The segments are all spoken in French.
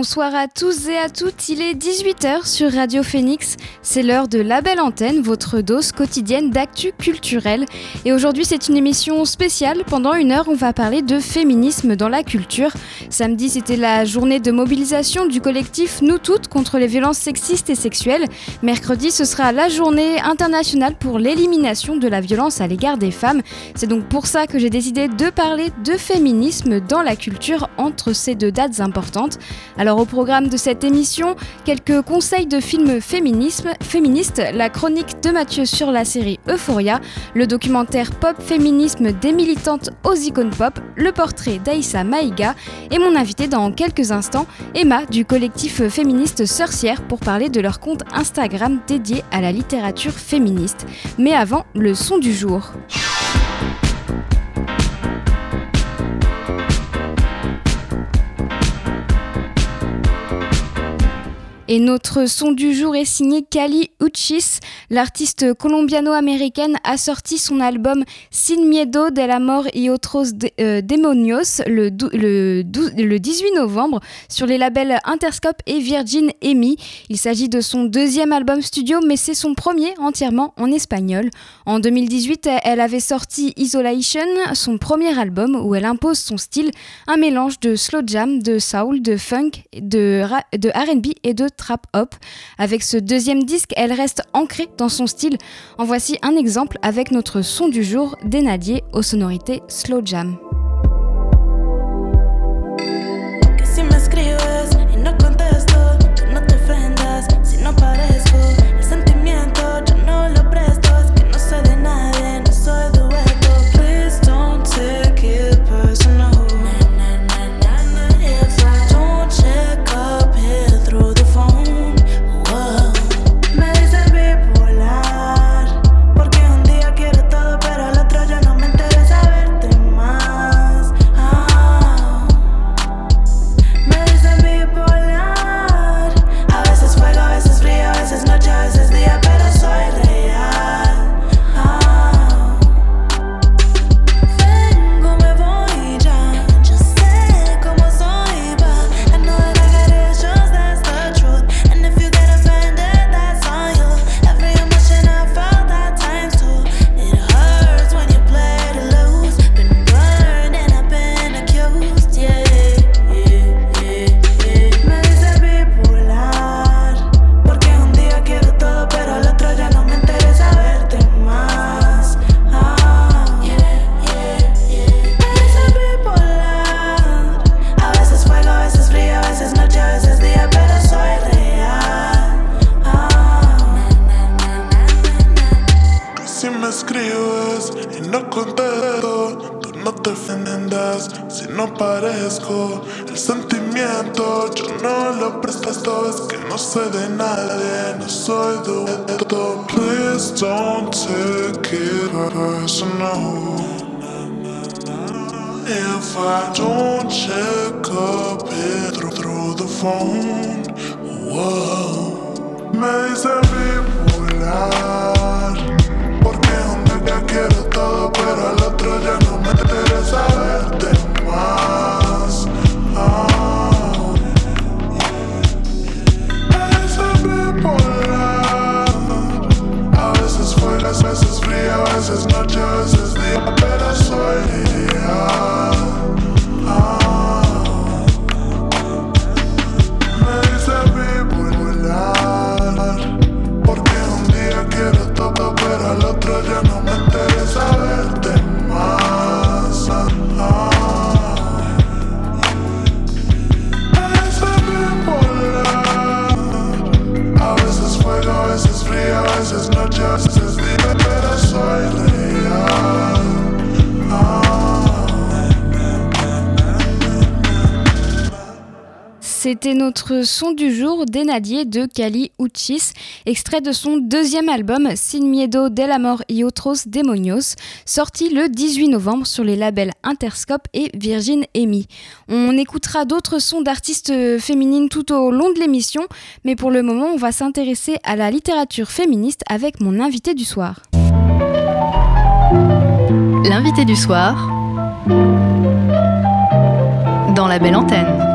Bonsoir à tous et à toutes, il est 18h sur Radio Phoenix, c'est l'heure de La Belle Antenne, votre dose quotidienne d'actu culturel. Et aujourd'hui c'est une émission spéciale, pendant une heure on va parler de féminisme dans la culture. Samedi c'était la journée de mobilisation du collectif Nous Toutes contre les violences sexistes et sexuelles. Mercredi ce sera la journée internationale pour l'élimination de la violence à l'égard des femmes. C'est donc pour ça que j'ai décidé de parler de féminisme dans la culture entre ces deux dates importantes. Alors au programme de cette émission, quelques conseils de films féministes, la chronique de Mathieu sur la série Euphoria, le documentaire pop féminisme des militantes aux icônes pop, le portrait d'Aïssa Maïga et mon invité dans quelques instants, Emma du collectif féministe Sorcière pour parler de leur compte Instagram dédié à la littérature féministe. Mais avant, le son du jour. Et notre son du jour est signé Kali Uchis. L'artiste colombiano-américaine a sorti son album Sin Miedo de la Mort y Otros euh, Demonios le, 18 novembre sur les labels Interscope et Virgin EMI. Il s'agit de son deuxième album studio, mais c'est son premier entièrement en espagnol. En 2018, elle avait sorti Isolation, son premier album où elle impose son style, un mélange de slow jam, de soul, de funk, de, de RB et de trap. Avec ce deuxième disque, elle reste ancrée dans son style. En voici un exemple avec notre son du jour, Dénadier aux sonorités slow jam. me dice bipolar. Porque un día quiero todo, pero al otro ya no me interesa verte más. Ah. Me dice bipolar. A veces fuera, a veces fría, a veces noche, a veces día, pero soy. C'était notre son du jour Denadier de Kali Uchis, extrait de son deuxième album Sin Miedo del Amor y Otros Demonios, sorti le 18 novembre sur les labels Interscope et Virgin Emi. On écoutera d'autres sons d'artistes féminines tout au long de l'émission, mais pour le moment, on va s'intéresser à la littérature féministe avec mon invité du soir. L'invité du soir dans la belle antenne.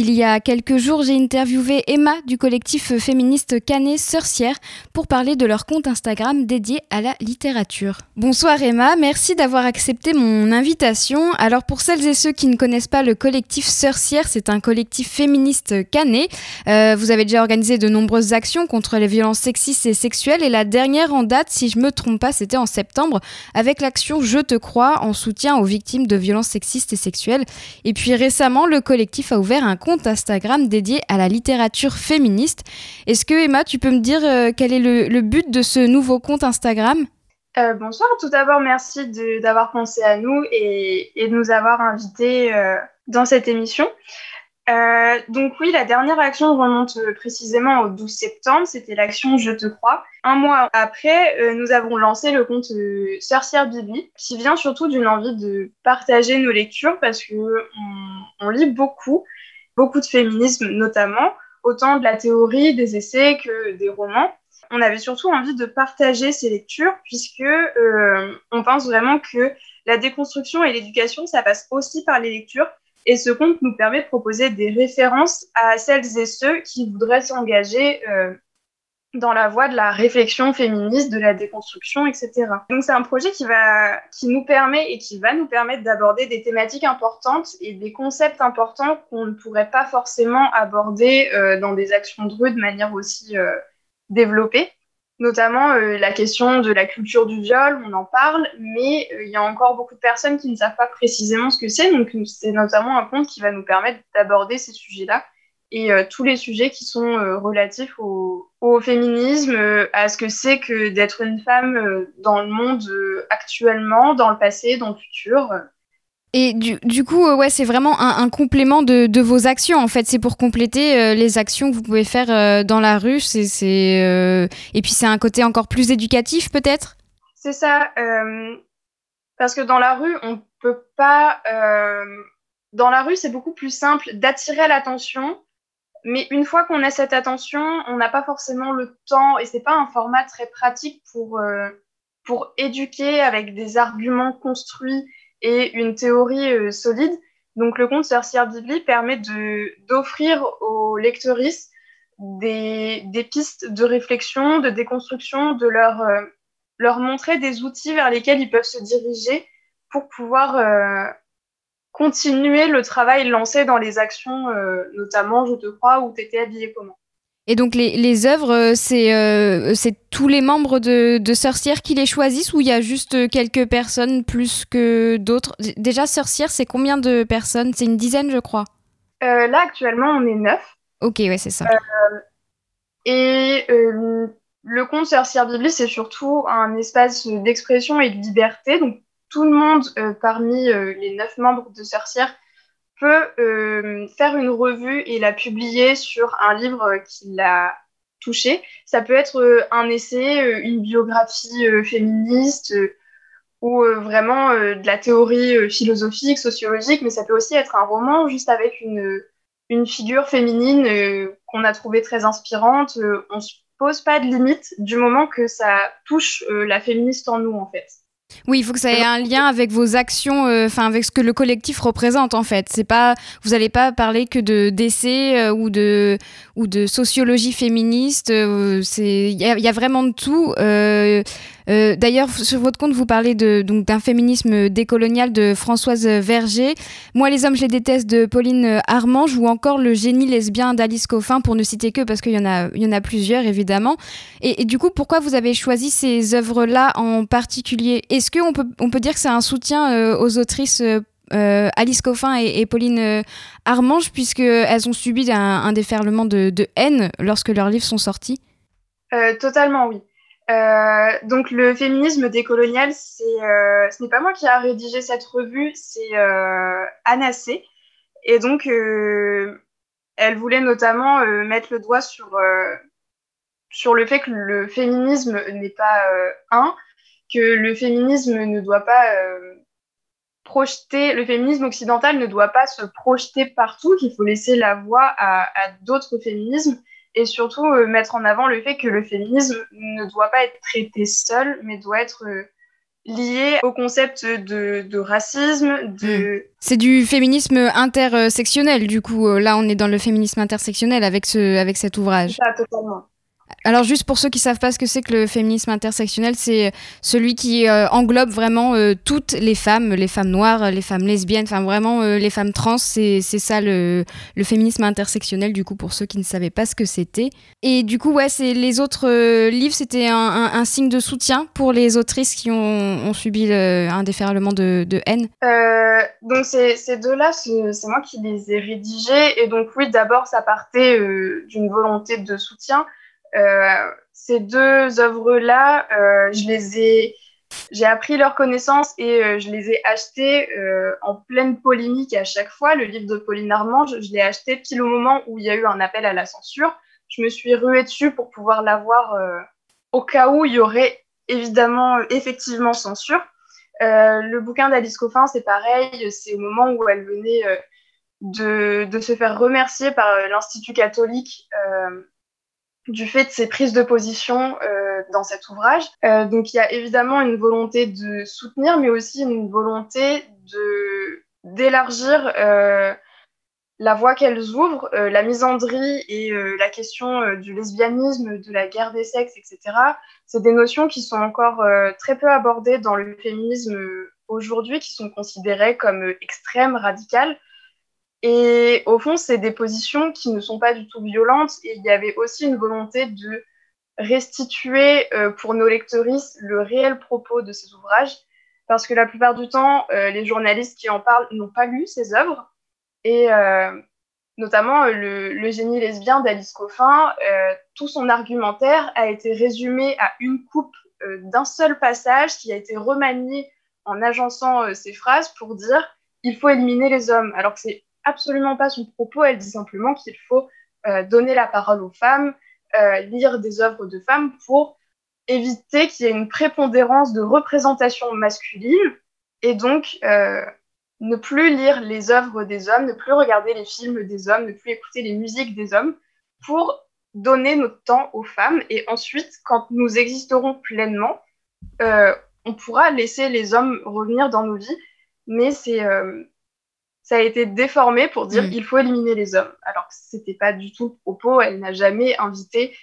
Il y a quelques jours, j'ai interviewé Emma du collectif féministe Canet Sorcière pour parler de leur compte Instagram dédié à la littérature. Bonsoir Emma, merci d'avoir accepté mon invitation. Alors pour celles et ceux qui ne connaissent pas le collectif Sorcière, c'est un collectif féministe Canet. Euh, vous avez déjà organisé de nombreuses actions contre les violences sexistes et sexuelles et la dernière en date, si je me trompe pas, c'était en septembre avec l'action Je te crois en soutien aux victimes de violences sexistes et sexuelles. Et puis récemment, le collectif a ouvert un compte compte Instagram dédié à la littérature féministe. Est-ce que Emma, tu peux me dire euh, quel est le, but de ce nouveau compte Instagram? Euh, bonsoir, tout d'abord merci d'avoir pensé à nous et, de nous avoir invités euh, dans cette émission. Euh, donc oui, la dernière action remonte euh, précisément au 12 septembre, c'était l'action Je te crois. Un mois après, euh, nous avons lancé le compte Sorcière Bibi, qui vient surtout d'une envie de partager nos lectures parce que on, lit beaucoup, beaucoup de féminisme notamment, autant de la théorie, des essais que des romans. On avait surtout envie de partager ces lectures puisque on pense vraiment que la déconstruction et l'éducation, ça passe aussi par les lectures et ce compte nous permet de proposer des références à celles et ceux qui voudraient s'engager euh, dans la voie de la réflexion féministe, de la déconstruction, etc. Donc c'est un projet qui, va, qui nous permet et qui va nous permettre d'aborder des thématiques importantes et des concepts importants qu'on ne pourrait pas forcément aborder euh, dans des actions de rue de manière aussi euh, développée. Notamment euh, la question de la culture du viol, on en parle, mais il y a encore beaucoup de personnes qui ne savent pas précisément ce que c'est, donc c'est notamment un compte qui va nous permettre d'aborder ces sujets-là et euh, tous les sujets qui sont relatifs au, au féminisme, à ce que c'est que d'être une femme dans le monde actuellement, dans le passé, dans le futur. Et du, du, coup, euh, ouais, c'est vraiment un, un complément de, de, vos actions. En fait, c'est pour compléter euh, les actions que vous pouvez faire euh, dans la rue. C'est, Et puis, c'est un côté encore plus éducatif, peut-être? C'est ça. Parce que dans la rue, on peut pas. Dans la rue, c'est beaucoup plus simple d'attirer l'attention. Mais une fois qu'on a cette attention, on n'a pas forcément le temps et c'est pas un format très pratique pour, pour éduquer avec des arguments construits et une théorie euh, solide. Donc le conte Sorcière Bibli permet d'offrir aux lectrices des, des, pistes de réflexion, de déconstruction, de leur, euh, leur montrer des outils vers lesquels ils peuvent se diriger pour pouvoir euh, continuer le travail lancé dans les actions, notamment Je te crois ou T'étais habillé comment? Et donc les, les œuvres, euh, euh, c'est tous les membres de, de Sorcière qui les choisissent ou il y a juste euh, quelques personnes plus que d'autres? Déjà, Sorcière, c'est combien de personnes? C'est une dizaine, je crois. là, actuellement, on est neuf. Ok, ouais, c'est ça. et le conte Sorcière Bibli, c'est surtout un espace d'expression et de liberté. Donc tout le monde parmi les neuf membres de Sorcière peut euh, faire une revue et la publier sur un livre qui l'a touché. Ça peut être euh, un essai, euh, une biographie féministe ou vraiment de la théorie philosophique, sociologique, mais ça peut aussi être un roman juste avec une, une figure féminine qu'on a trouvée très inspirante. on se pose pas de limite du moment que ça touche la féministe en nous, en fait. Oui, il faut que ça ait un lien avec vos actions, euh, enfin avec ce que le collectif représente en fait. C'est pas, vous n'allez pas parler que de d'essais euh, ou de ou de sociologie féministe. Euh, c'est il y, a vraiment de tout. Euh, d'ailleurs, sur votre compte, vous parlez donc, d'un féminisme décolonial de Françoise Verger. Moi, les hommes, je les déteste de Pauline Armange ou encore Le génie lesbien d'Alice Coffin, pour ne citer que, parce qu'il y, en a, plusieurs, évidemment. Et, du coup, pourquoi vous avez choisi ces œuvres-là en particulier? Est-ce qu'on peut, on peut dire que c'est un soutien euh, aux autrices euh, Alice Coffin et, Pauline Armange, puisqu'elles ont subi un, déferlement de, haine lorsque leurs livres sont sortis? Totalement, oui. Donc le féminisme décolonial, c'est, ce n'est pas moi qui a rédigé cette revue, c'est C. Et donc, elle voulait notamment mettre le doigt sur, sur le fait que le féminisme n'est pas un, que le féminisme ne doit pas projeter, le féminisme occidental ne doit pas se projeter partout, qu'il faut laisser la voix à, d'autres féminismes et surtout euh, mettre en avant le fait que le féminisme ne doit pas être traité seul, mais doit être euh, lié au concept de, racisme. De... Hmm. C'est du féminisme intersectionnel, du coup. Euh, là, on est dans le féminisme intersectionnel avec, ce, avec cet ouvrage. Ça, totalement. Alors juste pour ceux qui savent pas ce que c'est que le féminisme intersectionnel, c'est celui qui euh, englobe vraiment euh, toutes les femmes, les femmes noires, les femmes lesbiennes, enfin vraiment euh, les femmes trans, c'est ça le, féminisme intersectionnel du coup pour ceux qui ne savaient pas ce que c'était. Et du coup ouais, c'est les autres livres, c'était un, signe de soutien pour les autrices qui ont, subi un déferlement de, haine. donc ces deux-là, c'est moi qui les ai rédigés et donc oui d'abord ça partait d'une volonté de soutien. Euh, ces deux œuvres-là, euh, je les ai, j'ai appris leurs connaissances et euh, je les ai achetées en pleine polémique à chaque fois. Le livre de Pauline Armand, je, l'ai acheté pile au moment où il y a eu un appel à la censure. Je me suis ruée dessus pour pouvoir l'avoir au cas où il y aurait évidemment, effectivement, censure. le bouquin d'Alice Coffin, c'est pareil, c'est au moment où elle venait de, se faire remercier par l'Institut catholique du fait de ses prises de position euh, dans cet ouvrage. Euh, donc il y a évidemment une volonté de soutenir, mais aussi une volonté de d'élargir euh, la voie qu'elles ouvrent, la misandrie et la question du lesbianisme, de la guerre des sexes, etc. C'est des notions qui sont encore très peu abordées dans le féminisme aujourd'hui, qui sont considérées comme extrêmes, radicales. Et au fond, c'est des positions qui ne sont pas du tout violentes. Et il y avait aussi une volonté de restituer euh, pour nos lectrices le réel propos de ces ouvrages. Parce que la plupart du temps, euh, les journalistes qui en parlent n'ont pas lu ces œuvres. Et euh, notamment le, génie lesbien d'Alice Coffin, tout son argumentaire a été résumé à une coupe d'un seul passage qui a été remanié en agençant ces phrases pour dire il faut éliminer les hommes. Alors que c'est absolument pas son propos. Elle dit simplement qu'il faut euh, donner la parole aux femmes, euh, lire des œuvres de femmes pour éviter qu'il y ait une prépondérance de représentation masculine et donc euh, ne plus lire les œuvres des hommes, ne plus regarder les films des hommes, ne plus écouter les musiques des hommes pour donner notre temps aux femmes. Et ensuite, quand nous existerons pleinement, on pourra laisser les hommes revenir dans nos vies. Mais c'est ça a été déformé pour dire mm. il faut éliminer les hommes. Alors que c'était pas du tout le propos. Elle n'a jamais invité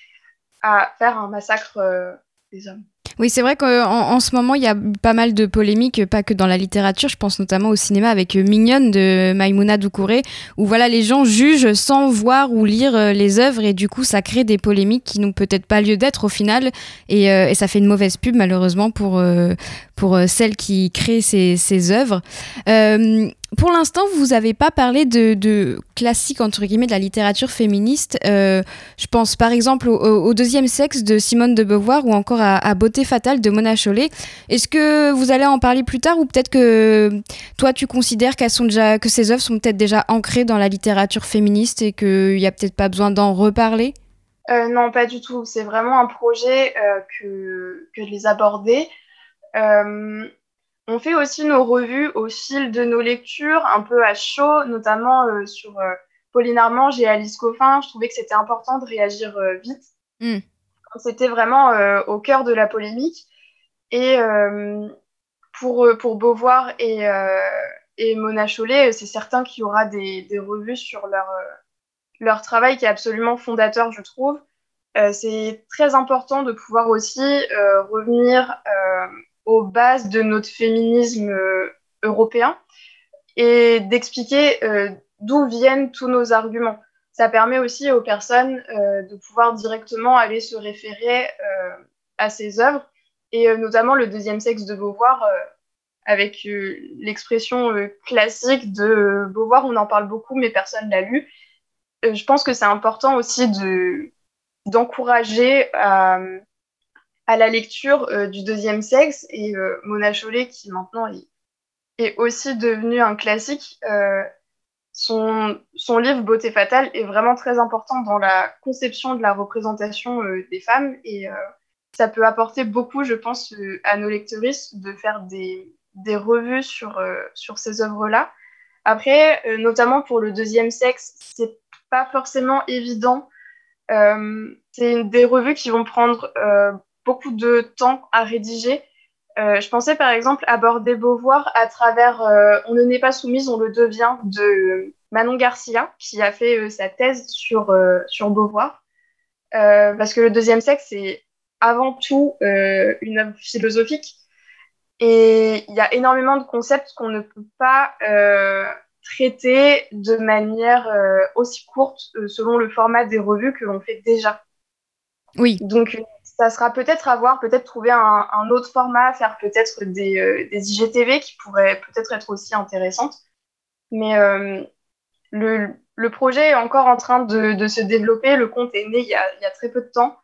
à faire un massacre euh, des hommes. Oui, c'est vrai qu'en en ce moment, il y a pas mal de polémiques, pas que dans la littérature. Je pense notamment au cinéma avec Mignonne de Maïmouna Doucouré, où voilà, les gens jugent sans voir ou lire euh, les œuvres et du coup, ça crée des polémiques qui n'ont peut-être pas lieu d'être au final. Et, euh, et, ça fait une mauvaise pub, malheureusement, pour, pour celles qui créent ces, ces œuvres pour l'instant, vous n'avez pas parlé de, de classiques, entre guillemets, de la littérature féministe. Euh, je pense par exemple au, deuxième sexe de Simone de Beauvoir ou encore à, Beauté fatale de Mona Chollet. Est-ce que vous allez en parler plus tard ou peut-être que toi, tu considères qu'elles sont déjà, que ces œuvres sont peut-être déjà ancrées dans la littérature féministe et qu'il n'y a peut-être pas besoin d'en reparler? Euh, Non, pas du tout. C'est vraiment un projet euh, que, que je les abordais. On fait aussi nos revues au fil de nos lectures, un peu à chaud, notamment euh, sur euh, Pauline Armange et Alice Coffin. Je trouvais que c'était important de réagir euh, vite. Hmm. C'était vraiment au cœur de la polémique. Et pour, pour Beauvoir et, et Mona Chollet, c'est certain qu'il y aura des, des, revues sur leur, leur travail qui est absolument fondateur, je trouve. c'est très important de pouvoir aussi revenir aux bases de notre féminisme euh, européen et d'expliquer euh, d'où viennent tous nos arguments. Ça permet aussi aux personnes euh, de pouvoir directement aller se référer à ces œuvres, et notamment le deuxième sexe de Beauvoir, avec l'expression classique de Beauvoir, on en parle beaucoup, mais personne l'a lu. je pense que c'est important aussi de d'encourager à à la lecture du deuxième sexe et Mona Chollet, qui maintenant est, aussi devenu un classique, son, son, livre Beauté fatale est vraiment très important dans la conception de la représentation des femmes et ça peut apporter beaucoup, je pense, à nos lectrices de faire des, des revues sur, sur ces œuvres-là. Après, notamment pour le deuxième sexe, c'est pas forcément évident. Euh, c'est des revues qui vont prendre euh, beaucoup de temps à rédiger. Euh, je pensais par exemple aborder Beauvoir à travers On ne n'est pas soumise, on le devient de Manon Garcia, qui a fait sa thèse sur, sur Beauvoir. parce que le deuxième sexe, c'est avant tout une œuvre philosophique. Et il y a énormément de concepts qu'on ne peut pas traité de manière euh, aussi courte euh, selon le format des revues que l'on fait déjà. Oui. Donc, ça sera peut-être à voir, peut-être trouver un, autre format, faire peut-être des, euh, des, IGTV qui pourraient peut-être être aussi intéressantes. Mais le, le, projet est encore en train de, de, se développer. Le compte est né il y a, il y a très peu de temps.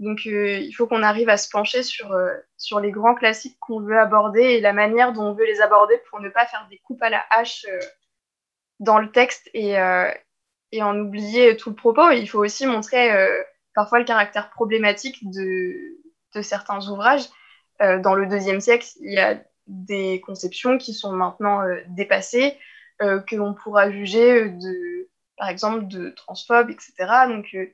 Donc, il faut qu'on arrive à se pencher sur, sur les grands classiques qu'on veut aborder et la manière dont on veut les aborder pour ne pas faire des coupes à la hache dans le texte et, euh, et en oublier tout le propos. il faut aussi montrer euh, parfois le caractère problématique de, certains ouvrages. Euh, dans le deuxième siècle, il y a des conceptions qui sont maintenant dépassées, que l'on pourra juger de, par exemple, de transphobes, etc. Donc, il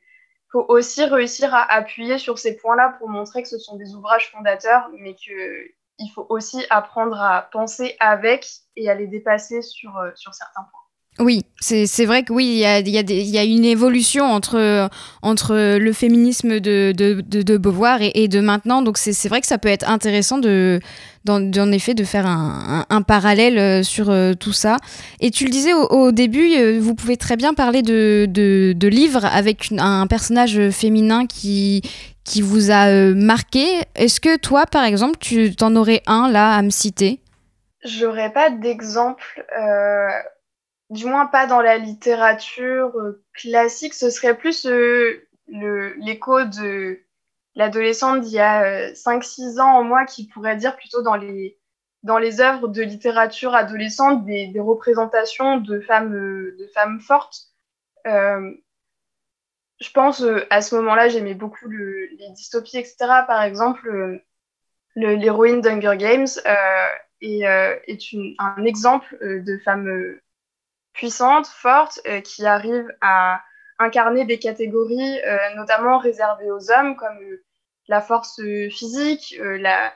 faut aussi réussir à appuyer sur ces points-là pour montrer que ce sont des ouvrages fondateurs, mais qu'il faut aussi apprendre à penser avec et à les dépasser sur certains points. Oui, c'est vrai que oui, il y a, y, a y a, une évolution entre, entre le féminisme de, de, de, Beauvoir et, de maintenant. Donc c'est vrai que ça peut être intéressant de, en, effet de faire un, un, parallèle euh, sur euh, tout ça. Et tu le disais au, début, euh, vous pouvez très bien parler de, de livres avec un personnage féminin qui, qui vous a marqué. Est-ce que toi, par exemple, tu t'en aurais un là à me citer? J'aurais pas d'exemple du moins pas dans la littérature euh, classique, ce serait plus euh, l'écho de l'adolescente d'il y a 5-6 euh, ans en moi qui pourrait dire plutôt dans les, dans les œuvres de littérature adolescente des, des représentations de femmes, de femmes fortes. je pense à ce moment-là, j'aimais beaucoup les dystopies, etc. Par exemple, l'héroïne d'Hunger Games est, un exemple de femme puissante, forte, euh, qui arrive à incarner des catégories euh, notamment réservées aux hommes, comme euh, la force physique, la,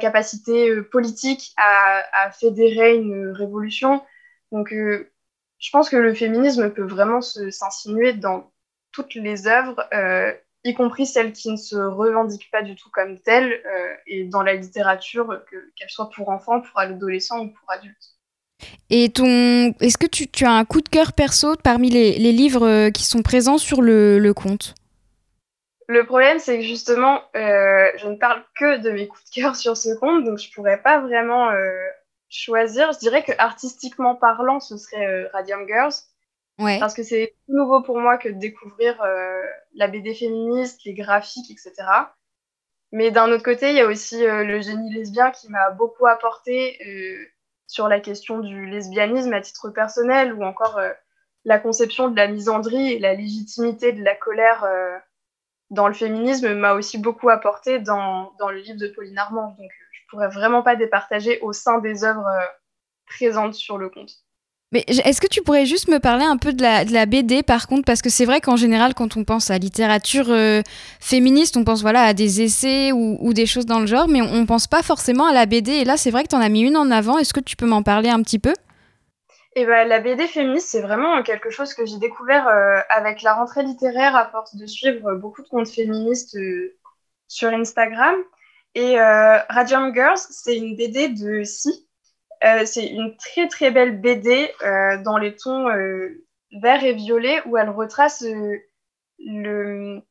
capacité politique à, fédérer une révolution. Donc, je pense que le féminisme peut vraiment s'insinuer dans toutes les œuvres, y compris celles qui ne se revendiquent pas du tout comme telles, et dans la littérature, qu'elle soit pour enfants, pour adolescents ou pour adultes. Et ton, est-ce que tu, tu, as un coup de cœur perso parmi les, les livres euh, qui sont présents sur le, le compte? Le problème, c'est que justement, euh, je ne parle que de mes coups de cœur sur ce compte, donc je pourrais pas vraiment euh, choisir. Je dirais que artistiquement parlant, ce serait Radium Girls. Ouais. Parce que c'est tout nouveau pour moi que de découvrir la BD féministe, les graphiques, etc. Mais d'un autre côté, il y a aussi le génie lesbien qui m'a beaucoup apporté sur la question du lesbianisme à titre personnel ou encore euh, la conception de la misandrie et la légitimité de la colère euh, dans le féminisme m'a aussi beaucoup apporté dans, le livre de Pauline Armand. Donc je pourrais vraiment pas départager au sein des œuvres euh, présentes sur le compte. Mais est-ce que tu pourrais juste me parler un peu de la, BD par contre? Parce que c'est vrai qu'en général, quand on pense à littérature euh, féministe, on pense voilà, à des essais ou, des choses dans le genre, mais on ne pense pas forcément à la BD. Et là, c'est vrai que tu en as mis une en avant. Est-ce que tu peux m'en parler un petit peu? Eh ben, la BD féministe, c'est vraiment quelque chose que j'ai découvert euh, avec la rentrée littéraire à force de suivre beaucoup de comptes féministes euh, sur Instagram. Et Radium Girls, c'est une BD de Si, euh, c'est une très très belle BD euh, dans les tons euh, vert et violet où elle retrace le,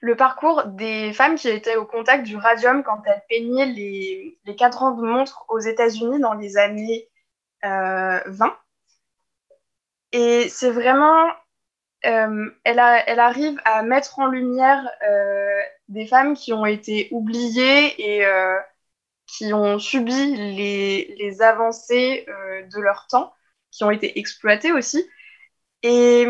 le parcours des femmes qui étaient au contact du radium quand elles peignaient les, les cadrans de montres aux États-Unis dans les années 20. Et c'est vraiment elle, elle, arrive à mettre en lumière des femmes qui ont été oubliées et qui ont subi les, les avancées de leur temps, qui ont été exploitées aussi. Et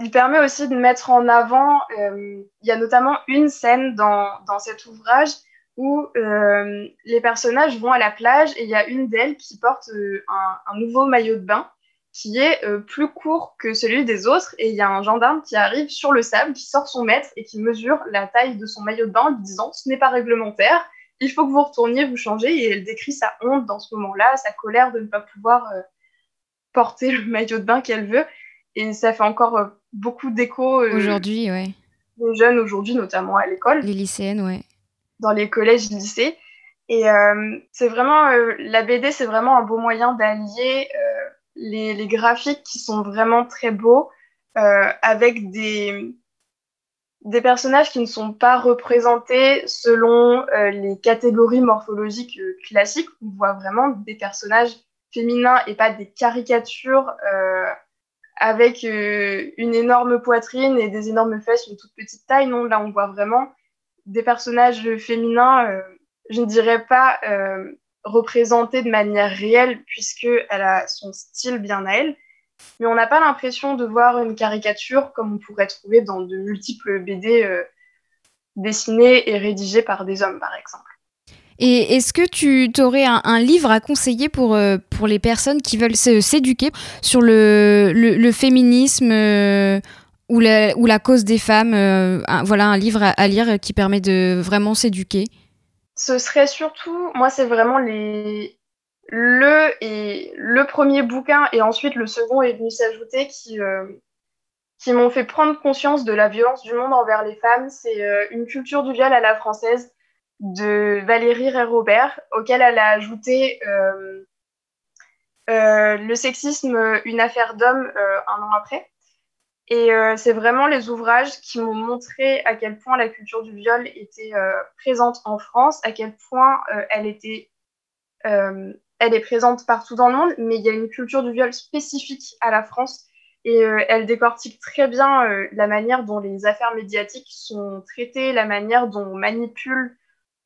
il permet aussi de mettre en avant, euh, il y a notamment une scène dans, dans cet ouvrage où euh, les personnages vont à la plage et il y a une d'elles qui porte euh, un, nouveau maillot de bain qui est euh, plus court que celui des autres et il y a un gendarme qui arrive sur le sable, qui sort son mètre et qui mesure la taille de son maillot de bain en lui disant ce n'est pas réglementaire, il faut que vous retourniez vous changer et elle décrit sa honte dans ce moment-là, sa colère de ne pas pouvoir porter le maillot de bain qu'elle veut et ça fait encore beaucoup d'écho. Euh, aujourd'hui, ouais. Les jeunes aujourd'hui, notamment à l'école. Les lycéennes, ouais. Dans les collèges, lycées. Et euh, c'est vraiment, euh, la BD, c'est vraiment un beau moyen d'allier les, les, graphiques qui sont vraiment très beaux avec des, des personnages qui ne sont pas représentés selon les catégories morphologiques classiques. On voit vraiment des personnages féminins et pas des caricatures avec euh, une énorme poitrine et des énormes fesses, une toute petite taille. Non, là, on voit vraiment des personnages féminins, euh, je ne dirais pas euh, représentés de manière réelle, puisqu'elle a son style bien à elle. Mais on n'a pas l'impression de voir une caricature comme on pourrait trouver dans de multiples BD dessinées et rédigées par des hommes, par exemple. Et est-ce que tu aurais un, livre à conseiller pour, euh, pour les personnes qui veulent s'éduquer sur le, le, féminisme euh, ou, la, ou la cause des femmes euh, Voilà, un livre à, lire qui permet de vraiment s'éduquer? Ce serait surtout, moi, c'est vraiment les, le, premier bouquin et ensuite le second est venu s'ajouter qui, qui m'ont fait prendre conscience de la violence du monde envers les femmes. C'est une culture du viol à la française de Valérie Rey-Robert, auquel elle a ajouté euh, euh, Le sexisme, une affaire d'homme euh, un an après. Et c'est vraiment les ouvrages qui m'ont montré à quel point la culture du viol était présente en France, à quel point elle était elle est présente partout dans le monde, mais il y a une culture du viol spécifique à la France et elle décortique très bien la manière dont les affaires médiatiques sont traitées, la manière dont on manipule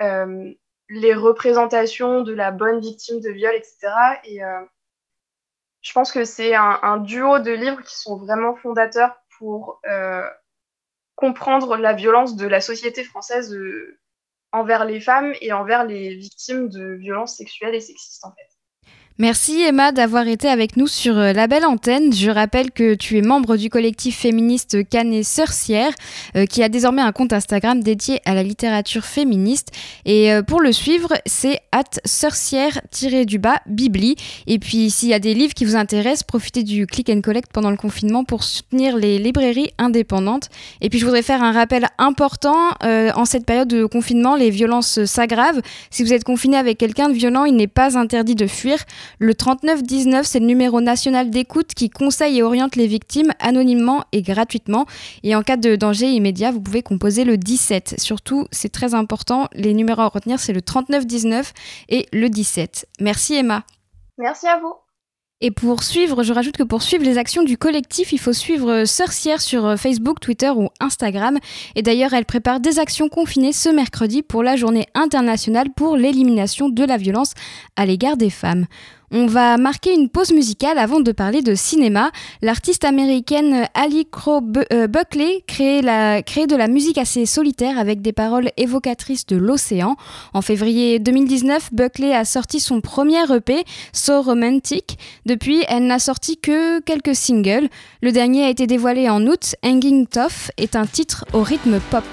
euh, les représentations de la bonne victime de viol, etc. Et euh, je pense que c'est un, duo de livres qui sont vraiment fondateurs pour euh, comprendre la violence de la société française envers les femmes et envers les victimes de violences sexuelles et sexistes en fait. Merci Emma d'avoir été avec nous sur euh, la belle antenne. Je rappelle que tu es membre du collectif féministe Canet Sorcière euh, qui a désormais un compte Instagram dédié à la littérature féministe. Et euh, pour le suivre, c'est at sorcière-du-bas bibli. Et puis s'il y a des livres qui vous intéressent, profitez du click and collect pendant le confinement pour soutenir les librairies indépendantes. Et puis je voudrais faire un rappel important. en cette période de confinement, les violences s'aggravent. Si vous êtes confiné avec quelqu'un de violent, il n'est pas interdit de fuir. Le 3919, c'est le numéro national d'écoute qui conseille et oriente les victimes anonymement et gratuitement. Et en cas de danger immédiat, vous pouvez composer le 17. Surtout, c'est très important, les numéros à retenir, c'est le 3919 et le 17. Merci Emma. Merci à vous. Et pour suivre, je rajoute que pour suivre les actions du collectif, il faut suivre Sorcière sur euh, Facebook, Twitter ou Instagram. Et d'ailleurs, elle prépare des actions confinées ce mercredi pour la journée internationale pour l'élimination de la violence à l'égard des femmes. On va marquer une pause musicale avant de parler de cinéma. L'artiste américaine Ali Crow euh, Buckley crée, crée de la musique assez solitaire avec des paroles évocatrices de l'océan. En février 2019, Buckley a sorti son premier EP, So Romantic. Depuis, elle n'a sorti que quelques singles. Le dernier a été dévoilé en août. Hanging Tough est un titre au rythme pop.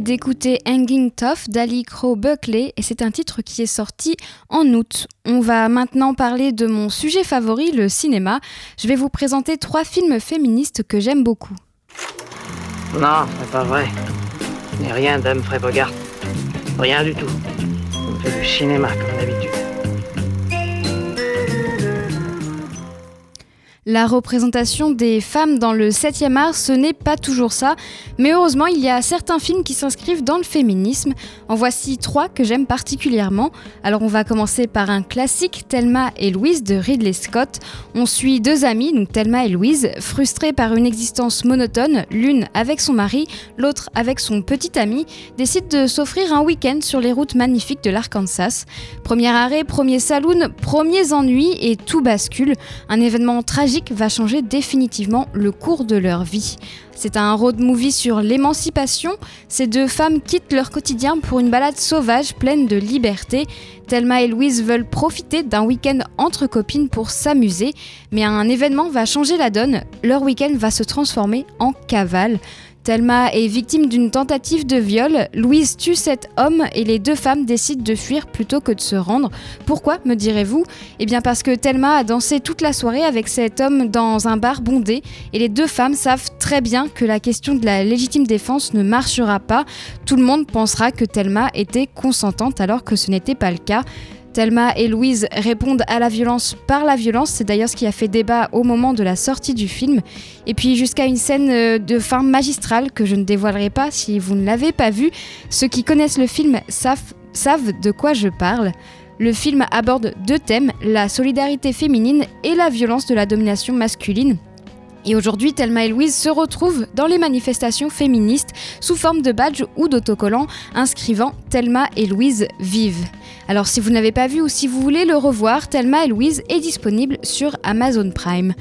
D'écouter Hanging Tough d'Ali Crow Buckley et c'est un titre qui est sorti en août. On va maintenant parler de mon sujet favori, le cinéma. Je vais vous présenter trois films féministes que j'aime beaucoup. Non, c'est pas vrai. Il rien d'Humphrey Bogart. Rien du tout. On du cinéma comme d'habitude. La représentation des femmes dans le 7e art, ce n'est pas toujours ça, mais heureusement, il y a certains films qui s'inscrivent dans le féminisme. En voici trois que j'aime particulièrement. Alors, on va commencer par un classique, Thelma et Louise de Ridley Scott. On suit deux amies, donc Thelma et Louise, frustrées par une existence monotone, l'une avec son mari, l'autre avec son petit ami, décident de s'offrir un week-end sur les routes magnifiques de l'Arkansas. Premier arrêt, premier saloon, premiers ennuis et tout bascule. Un événement tragique va changer définitivement le cours de leur vie. C'est un road movie sur l'émancipation. Ces deux femmes quittent leur quotidien pour une balade sauvage pleine de liberté. Thelma et Louise veulent profiter d'un week-end entre copines pour s'amuser, mais un événement va changer la donne. Leur week-end va se transformer en cavale. Thelma est victime d'une tentative de viol. Louise tue cet homme et les deux femmes décident de fuir plutôt que de se rendre. Pourquoi, me direz-vous? Eh bien parce que Thelma a dansé toute la soirée avec cet homme dans un bar bondé et les deux femmes savent très bien que la question de la légitime défense ne marchera pas. Tout le monde pensera que Thelma était consentante alors que ce n'était pas le cas. Thelma et Louise répondent à la violence par la violence, c'est d'ailleurs ce qui a fait débat au moment de la sortie du film, et puis jusqu'à une scène euh, de fin magistrale que je ne dévoilerai pas si vous ne l'avez pas vu. Ceux qui connaissent le film savent, savent de quoi je parle. Le film aborde deux thèmes, la solidarité féminine et la violence de la domination masculine. Et aujourd'hui, Thelma et Louise se retrouvent dans les manifestations féministes sous forme de badges ou d'autocollants inscrivant Thelma et Louise vivent. Alors si vous n'avez pas vu ou si vous voulez le revoir, Thelma et Louise est disponible sur Amazon Prime.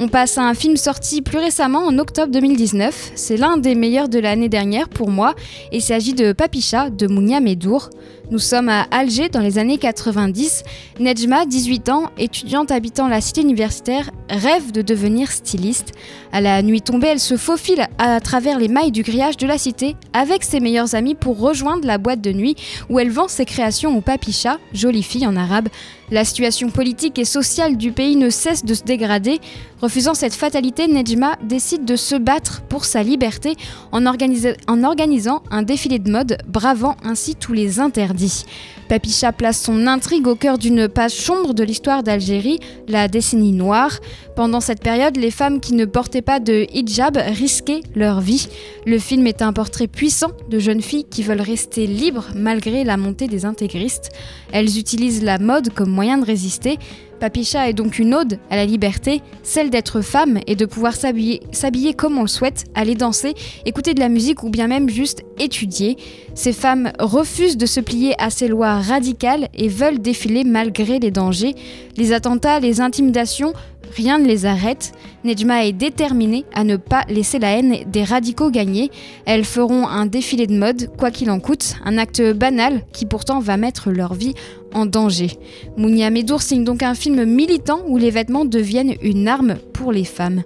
On passe à un film sorti plus récemment en octobre 2019. C'est l'un des meilleurs de l'année dernière pour moi. Il s'agit de Papicha de Mounia Medour. Nous sommes à Alger dans les années 90. Nejma, 18 ans, étudiante habitant la cité universitaire, rêve de devenir styliste. À la nuit tombée, elle se faufile à travers les mailles du grillage de la cité avec ses meilleurs amis pour rejoindre la boîte de nuit où elle vend ses créations au papicha, jolie fille en arabe. La situation politique et sociale du pays ne cesse de se dégrader. Refusant cette fatalité, Nejma décide de se battre pour sa liberté en, en organisant un défilé de mode, bravant ainsi tous les interdits dit. Papicha place son intrigue au cœur d'une page sombre de l'histoire d'Algérie, la décennie noire. Pendant cette période, les femmes qui ne portaient pas de hijab risquaient leur vie. Le film est un portrait puissant de jeunes filles qui veulent rester libres malgré la montée des intégristes. Elles utilisent la mode comme moyen de résister, Papicha est donc une ode à la liberté, celle d'être femme et de pouvoir s'habiller comme on le souhaite, aller danser, écouter de la musique ou bien même juste étudier. Ces femmes refusent de se plier à ces lois radicales et veulent défiler malgré les dangers. Les attentats, les intimidations, rien ne les arrête. Nejma est déterminée à ne pas laisser la haine des radicaux gagner. Elles feront un défilé de mode, quoi qu'il en coûte, un acte banal qui pourtant va mettre leur vie en danger. Mounia Medour signe donc un film militant où les vêtements deviennent une arme pour les femmes.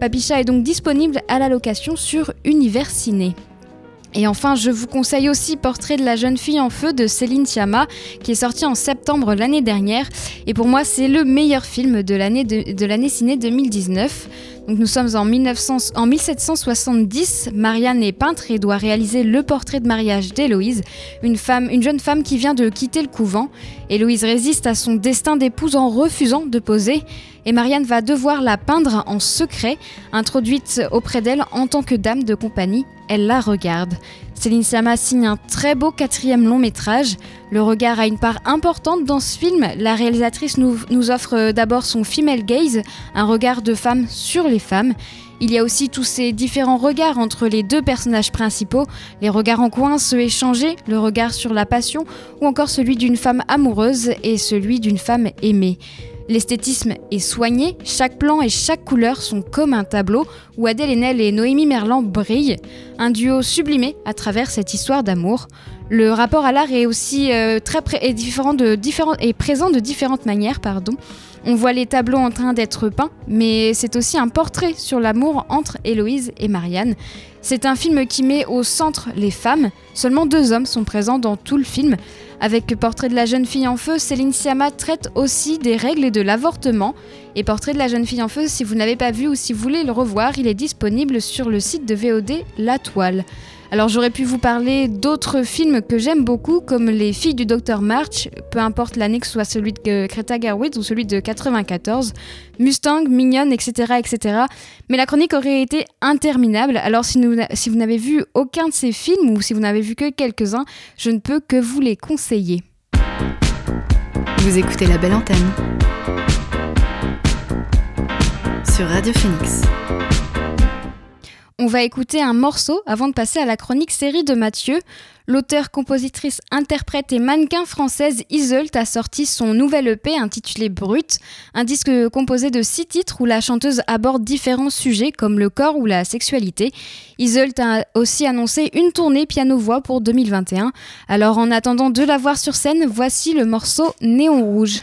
Papicha est donc disponible à la location sur Univers Ciné. Et enfin, je vous conseille aussi Portrait de la jeune fille en feu de Céline Sciamma, qui est sorti en septembre l'année dernière. Et pour moi, c'est le meilleur film de l'année ciné 2019. Donc nous sommes en, 1900, en 1770. Marianne est peintre et doit réaliser le portrait de mariage d'Héloïse, une jeune femme qui vient de quitter le couvent. Héloïse résiste à son destin d'épouse en refusant de poser. Et Marianne va devoir la peindre en secret, introduite auprès d'elle en tant que dame de compagnie elle la regarde. Céline Sciamma signe un très beau quatrième long métrage. Le regard a une part importante dans ce film. La réalisatrice nous, nous offre d'abord son female gaze, un regard de femme sur les femmes. Il y a aussi tous ces différents regards entre les deux personnages principaux, les regards en coin, ceux échangés, le regard sur la passion, ou encore celui d'une femme amoureuse et celui d'une femme aimée. L'esthétisme est soigné, chaque plan et chaque couleur sont comme un tableau où Adèle Haenel et Noémie Merlan brillent, un duo sublimé à travers cette histoire d'amour. Le rapport à l'art est aussi très différent, est présent de différentes manières. Pardon. On voit les tableaux en train d'être peints, mais c'est aussi un portrait sur l'amour entre Héloïse et Marianne. C'est un film qui met au centre les femmes. Seulement deux hommes sont présents dans tout le film. Avec Portrait de la jeune fille en feu, Céline Sciamma traite aussi des règles et de l'avortement. Et Portrait de la jeune fille en feu, si vous n'avez pas vu ou si vous voulez le revoir, il est disponible sur le site de VOD La Toile. Alors j'aurais pu vous parler d'autres films que j'aime beaucoup, comme Les filles du docteur March, peu importe l'année que ce soit celui de Greta Gerwig ou celui de 94, Mustang, Mignonne, etc., etc. Mais la chronique aurait été interminable, alors si, si vous n'avez vu aucun de ces films ou si vous n'avez vu que quelques-uns, je ne peux que vous les conseiller. Vous écoutez la belle antenne sur Radio Phoenix. On va écouter un morceau avant de passer à la chronique série de Mathieu. L'auteur, compositrice, interprète et mannequin française Iseult a sorti son nouvel EP intitulé Brut, un disque composé de six titres où la chanteuse aborde différents sujets comme le corps ou la sexualité. Iseult a aussi annoncé une tournée piano-voix pour 2021. Alors en attendant de la voir sur scène, voici le morceau Néon Rouge.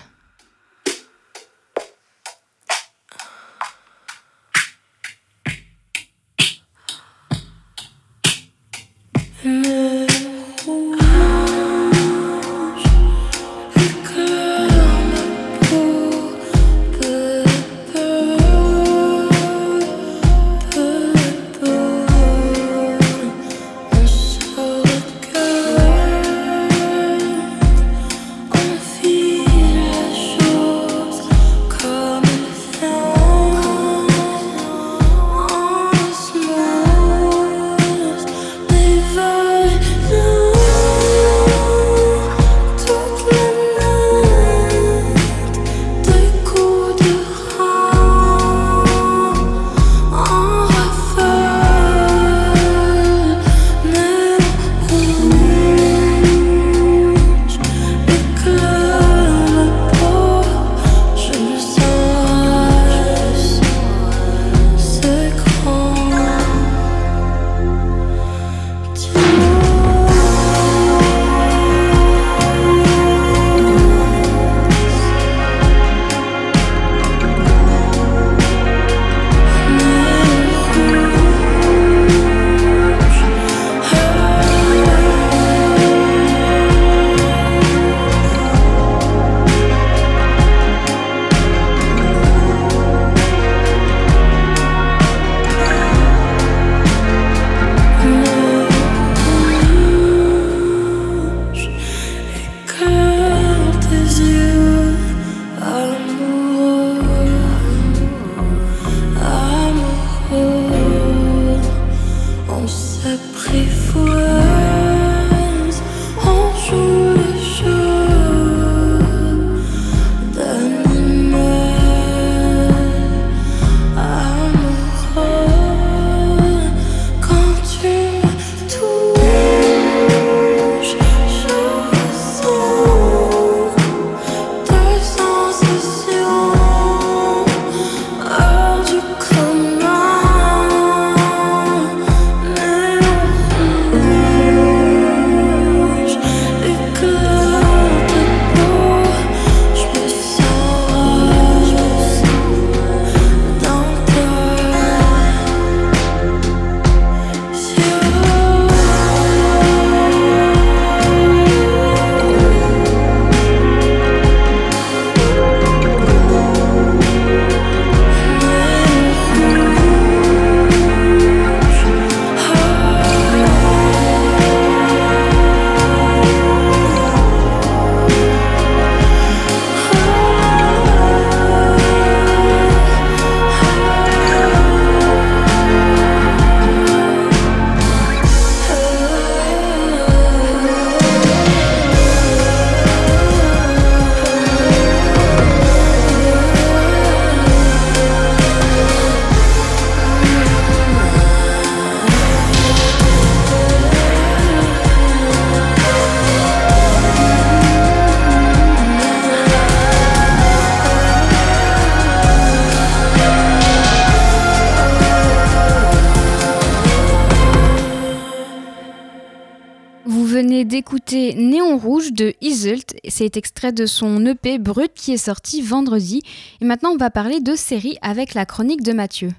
D'écouter Néon Rouge de Iselt. C'est extrait de son EP Brut qui est sorti vendredi. Et maintenant, on va parler de série avec la chronique de Mathieu.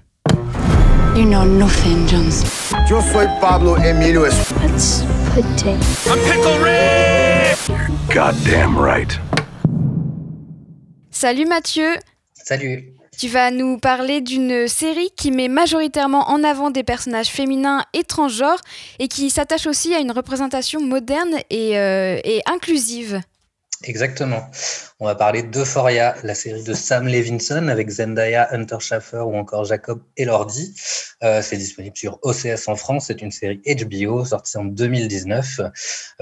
You know nothing, Jones. Yo soy Pablo Emilio Es- Let's put it. Goddamn right. Salut Mathieu Salut. Tu vas nous parler d'une série qui met majoritairement en avant des personnages féminins et transgenres et qui s'attache aussi à une représentation moderne et, euh, inclusive. Exactement. On va parler d'Euphoria, la série de Sam Levinson avec Zendaya, Hunter Schafer ou encore Jacob Elordi. Euh, c'est disponible sur OCS en France. C'est une série HBO sortie en 2019,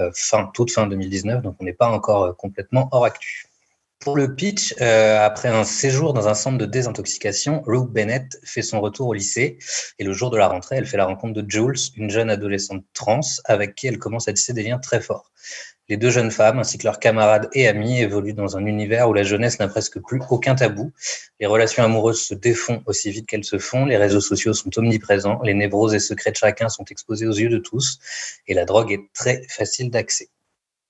euh, fin, toute fin 2019, donc on n'est pas encore complètement hors actu. Pour le pitch, euh, après un séjour dans un centre de désintoxication, Rue Bennett fait son retour au lycée et le jour de la rentrée, elle fait la rencontre de Jules, une jeune adolescente trans avec qui elle commence à tisser des liens très forts. Les deux jeunes femmes, ainsi que leurs camarades et amis, évoluent dans un univers où la jeunesse n'a presque plus aucun tabou. Les relations amoureuses se défont aussi vite qu'elles se font, les réseaux sociaux sont omniprésents, les névroses et secrets de chacun sont exposés aux yeux de tous, et la drogue est très facile d'accès.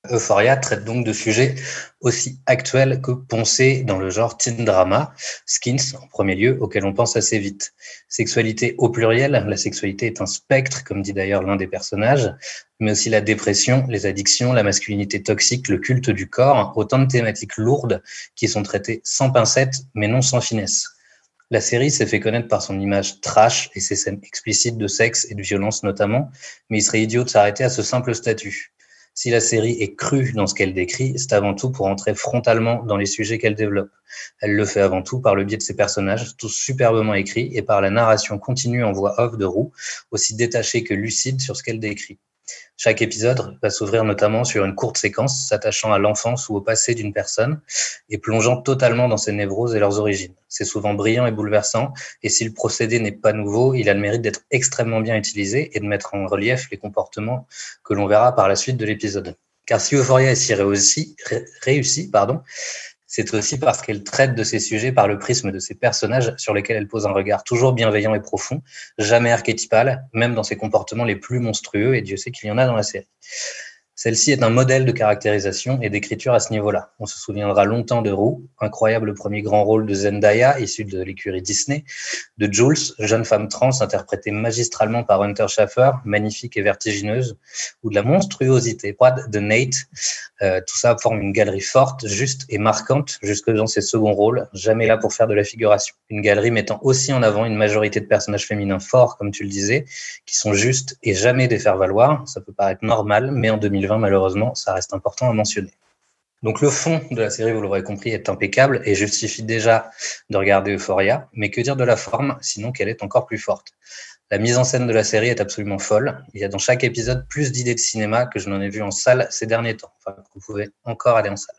Euphoria traite donc de sujets aussi actuels que poncés dans le genre teen drama, skins en premier lieu, auquel on pense assez vite. Sexualité au pluriel, la sexualité est un spectre, comme dit d'ailleurs l'un des personnages, mais aussi la dépression, les addictions, la masculinité toxique, le culte du corps, autant de thématiques lourdes qui sont traitées sans pincettes, mais non sans finesse. La série s'est fait connaître par son image trash et ses scènes explicites de sexe et de violence notamment, mais il serait idiot de s'arrêter à ce simple statut. Si la série est crue dans ce qu'elle décrit, c'est avant tout pour entrer frontalement dans les sujets qu'elle développe. Elle le fait avant tout par le biais de ses personnages, tous superbement écrits, et par la narration continue en voix off de Roux, aussi détachée que lucide sur ce qu'elle décrit. Chaque épisode va s'ouvrir notamment sur une courte séquence s'attachant à l'enfance ou au passé d'une personne et plongeant totalement dans ses névroses et leurs origines. C'est souvent brillant et bouleversant, et si le procédé n'est pas nouveau, il a le mérite d'être extrêmement bien utilisé et de mettre en relief les comportements que l'on verra par la suite de l'épisode. Car si Euphoria est si réussi, ré- réussi pardon, c'est aussi parce qu'elle traite de ces sujets par le prisme de ses personnages sur lesquels elle pose un regard toujours bienveillant et profond, jamais archétypal, même dans ses comportements les plus monstrueux, et Dieu sait qu'il y en a dans la série. Celle-ci est un modèle de caractérisation et d'écriture à ce niveau-là. On se souviendra longtemps de Roux, incroyable premier grand rôle de Zendaya, issu de l'écurie Disney, de Jules, jeune femme trans interprétée magistralement par Hunter Schafer, magnifique et vertigineuse, ou de la monstruosité froide de Nate. Euh, tout ça forme une galerie forte, juste et marquante, jusque dans ses seconds rôles, jamais là pour faire de la figuration. Une galerie mettant aussi en avant une majorité de personnages féminins forts, comme tu le disais, qui sont justes et jamais des faire-valoir. Ça peut paraître normal, mais en 2020, malheureusement, ça reste important à mentionner. Donc le fond de la série, vous l'aurez compris, est impeccable et justifie déjà de regarder Euphoria, mais que dire de la forme, sinon qu'elle est encore plus forte. La mise en scène de la série est absolument folle. Il y a dans chaque épisode plus d'idées de cinéma que je n'en ai vu en salle ces derniers temps. Enfin, vous pouvez encore aller en salle.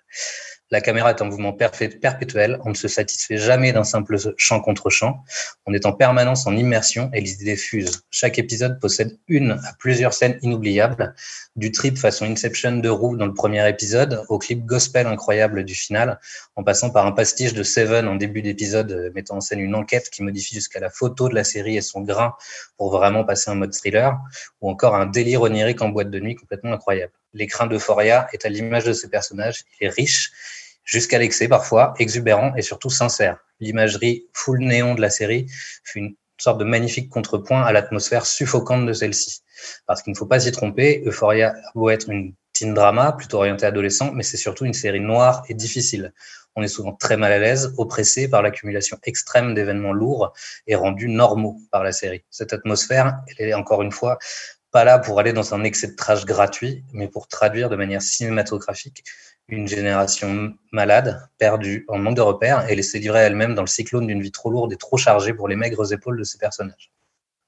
La caméra est en mouvement perpétuel. On ne se satisfait jamais d'un simple champ contre champ. On est en permanence en immersion et les idées fusent. Chaque épisode possède une à plusieurs scènes inoubliables, du trip façon Inception de Roux dans le premier épisode au clip gospel incroyable du final, en passant par un pastiche de Seven en début d'épisode euh, mettant en scène une enquête qui modifie jusqu'à la photo de la série et son grain pour vraiment passer un mode thriller, ou encore un délire onirique en boîte de nuit complètement incroyable. L'écran d'Euphoria est à l'image de ses personnages, il est riche, jusqu'à l'excès parfois, exubérant et surtout sincère. L'imagerie full néon de la série fut une sorte de magnifique contrepoint à l'atmosphère suffocante de celle-ci. Parce qu'il ne faut pas s'y tromper, Euphoria a être une teen drama, plutôt orientée adolescent, mais c'est surtout une série noire et difficile. On est souvent très mal à l'aise, oppressé par l'accumulation extrême d'événements lourds et rendus normaux par la série. Cette atmosphère, elle est encore une fois pas là pour aller dans un excès de trash gratuit, mais pour traduire de manière cinématographique une génération malade, perdue, en manque de repères, et laisser livrer elle-même dans le cyclone d'une vie trop lourde et trop chargée pour les maigres épaules de ses personnages.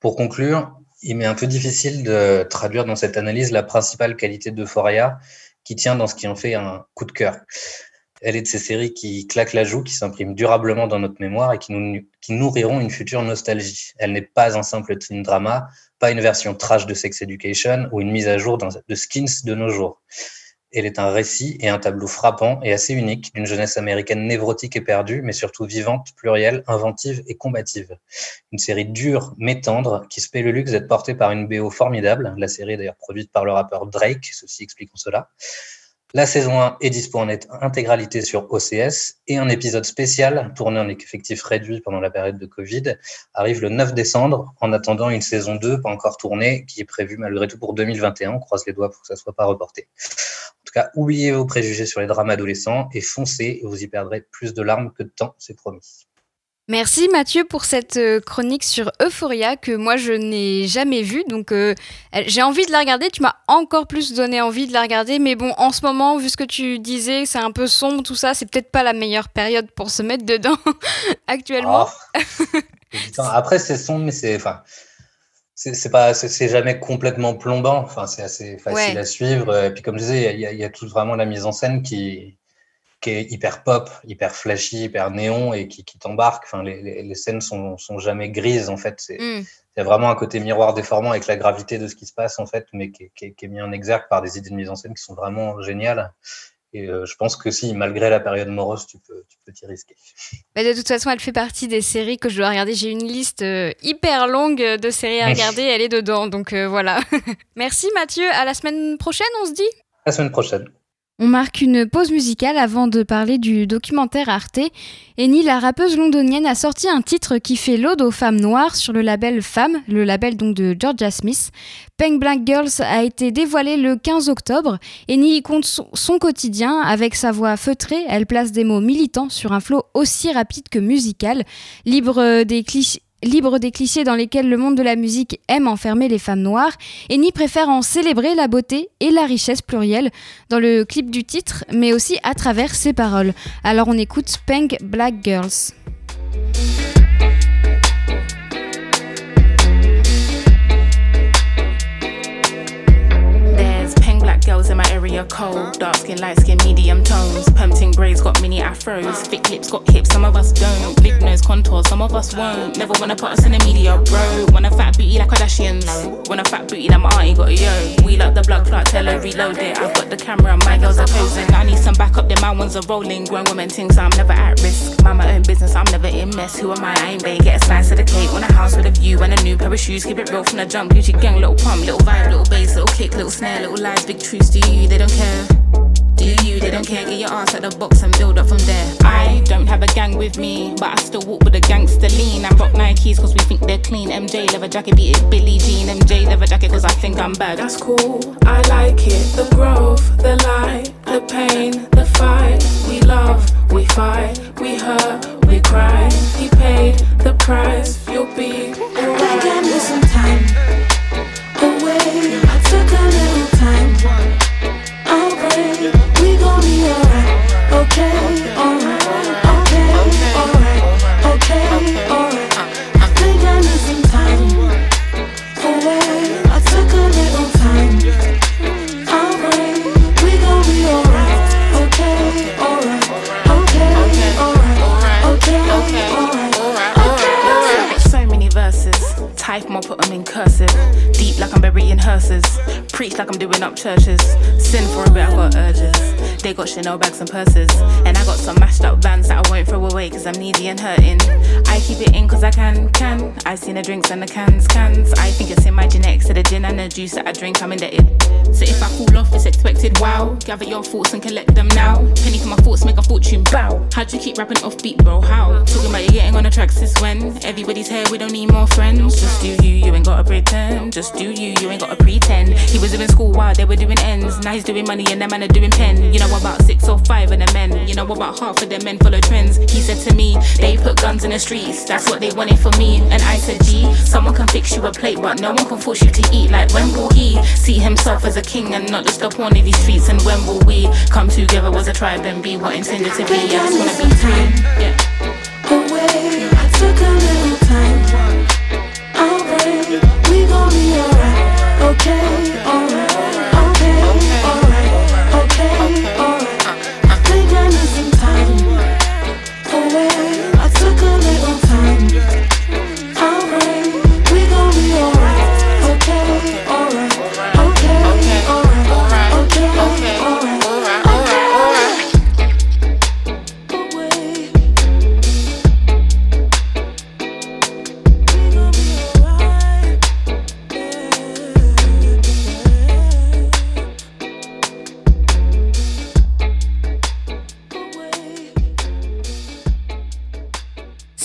Pour conclure, il m'est un peu difficile de traduire dans cette analyse la principale qualité d'Euphoria qui tient dans ce qui en fait un coup de cœur. Elle est de ces séries qui claquent la joue, qui s'impriment durablement dans notre mémoire et qui, nous, qui nourriront une future nostalgie. Elle n'est pas un simple teen drama, pas une version trash de Sex Education ou une mise à jour de skins de nos jours. Elle est un récit et un tableau frappant et assez unique d'une jeunesse américaine névrotique et perdue, mais surtout vivante, plurielle, inventive et combative. Une série dure mais tendre qui se paie le luxe d'être portée par une BO formidable. La série est d'ailleurs produite par le rappeur Drake, ceci expliquant cela. La saison 1 est dispo en intégralité sur OCS et un épisode spécial tourné en effectif réduit pendant la période de Covid arrive le 9 décembre en attendant une saison 2 pas encore tournée qui est prévue malgré tout pour 2021. On croise les doigts pour que ça soit pas reporté. En tout cas, oubliez vos préjugés sur les drames adolescents et foncez, vous y perdrez plus de larmes que de temps, c'est promis. Merci Mathieu pour cette euh, chronique sur Euphoria que moi je n'ai jamais vue. Donc euh, j'ai envie de la regarder. Tu m'as encore plus donné envie de la regarder. Mais bon, en ce moment, vu ce que tu disais, c'est un peu sombre tout ça. C'est peut-être pas la meilleure période pour se mettre dedans actuellement. Oh. Après, c'est sombre, mais c'est. Enfin, c'est pas c'est jamais complètement plombant enfin c'est assez facile à suivre et puis comme je disais il y, y, a tout vraiment la mise en scène qui qui est hyper pop, hyper flashy, hyper néon et qui, qui t'embarque. Enfin, les, les, les, scènes sont, sont jamais grises en fait. C'est mm. y a vraiment un côté miroir déformant avec la gravité de ce qui se passe en fait, mais qui, qui, qui est mis en exergue par des idées de mise en scène qui sont vraiment géniales. Et euh, je pense que si, malgré la période morose, tu peux tu peux t'y risquer. Bah de toute façon, elle fait partie des séries que je dois regarder. J'ai une liste euh, hyper longue de séries à regarder. elle est dedans, donc euh, voilà. Merci Mathieu. À la semaine prochaine, on se dit? La semaine prochaine. On marque une pause musicale avant de parler du documentaire Arte. Eni, la rappeuse londonienne, a sorti un titre qui fait l'ode aux femmes noires sur le label Femme, le label donc de Georgia Smith. Pink Black Girls a été dévoilé le 15 octobre. Eni y compte son quotidien. Avec sa voix feutrée, elle place des mots militants sur un flot aussi rapide que musical, libre des clichés libre des clichés dans lesquels le monde de la musique aime enfermer les femmes noires, Eni préfère en célébrer la beauté et la richesse plurielle dans le clip du titre, mais aussi à travers ses paroles. Alors on écoute Pink Black. Girls area cold. Dark skin, light skin, medium tones. Pumping braids got mini afros. Thick lips got hips, some of us don't. Big nose contour, some of us won't. Never wanna put us in the media, bro. Want a fat booty like Kardashians. Want a fat booty like my auntie got a yo. We like the blood clot, tell her reload it. I've got the camera, my girls are posing. I need some backup, then my ones are rolling. Grown women things, I'm never at risk. Mind my own business, I'm never in mess. Who am I? I ain't they. Get a slice of the cake. Want a house with a view and a new pair of shoes. Keep it real from the jump. Gucci gang, little pump, little vibe, little bass, little kick, little snare, little lies, big truths. to you? They don't care. Do you? They don't care. Get your ass at the box and build up from there. I don't have a gang with me, but I still walk with a gangster lean. And rock Nikes cause we think they're clean. MJ leather jacket, beat it Billie Jean. MJ leather jacket cause I think I'm bad. That's cool. I like it. The growth, the light, the pain, the fight. We love, we fight, we hurt, we cry. He paid the price. You'll be alright. I need some time churches. They got Chanel bags and purses. And I got some mashed up vans that I won't throw away cause I'm needy and hurting. I keep it in cause I can, can. I seen the drinks and the cans, cans. I think it's in my genetics to the gin and the juice that I drink, I'm indebted. So if I fall off, it's expected, wow. Gather your thoughts and collect them now. Penny for my thoughts, make a fortune, bow. How'd you keep rapping off beat, bro? How? Talking about you getting on the tracks since when? Everybody's here, we don't need more friends. Just do you, you ain't gotta pretend. Just do you, you ain't gotta pretend. He was doing school while they were doing ends. Now he's doing money and them man are doing pen. You know about six or five of the men. You know about half of the men follow trends. He said to me, they put guns in the streets. That's what they wanted for me. And I said, G, someone can fix you a plate, but no one can force you to eat. Like when will he see himself as a king and not just a pawn in these streets? And when will we come together as a tribe and be what intended to be? Yeah, I just wanna be free. Yeah. Away, I took a little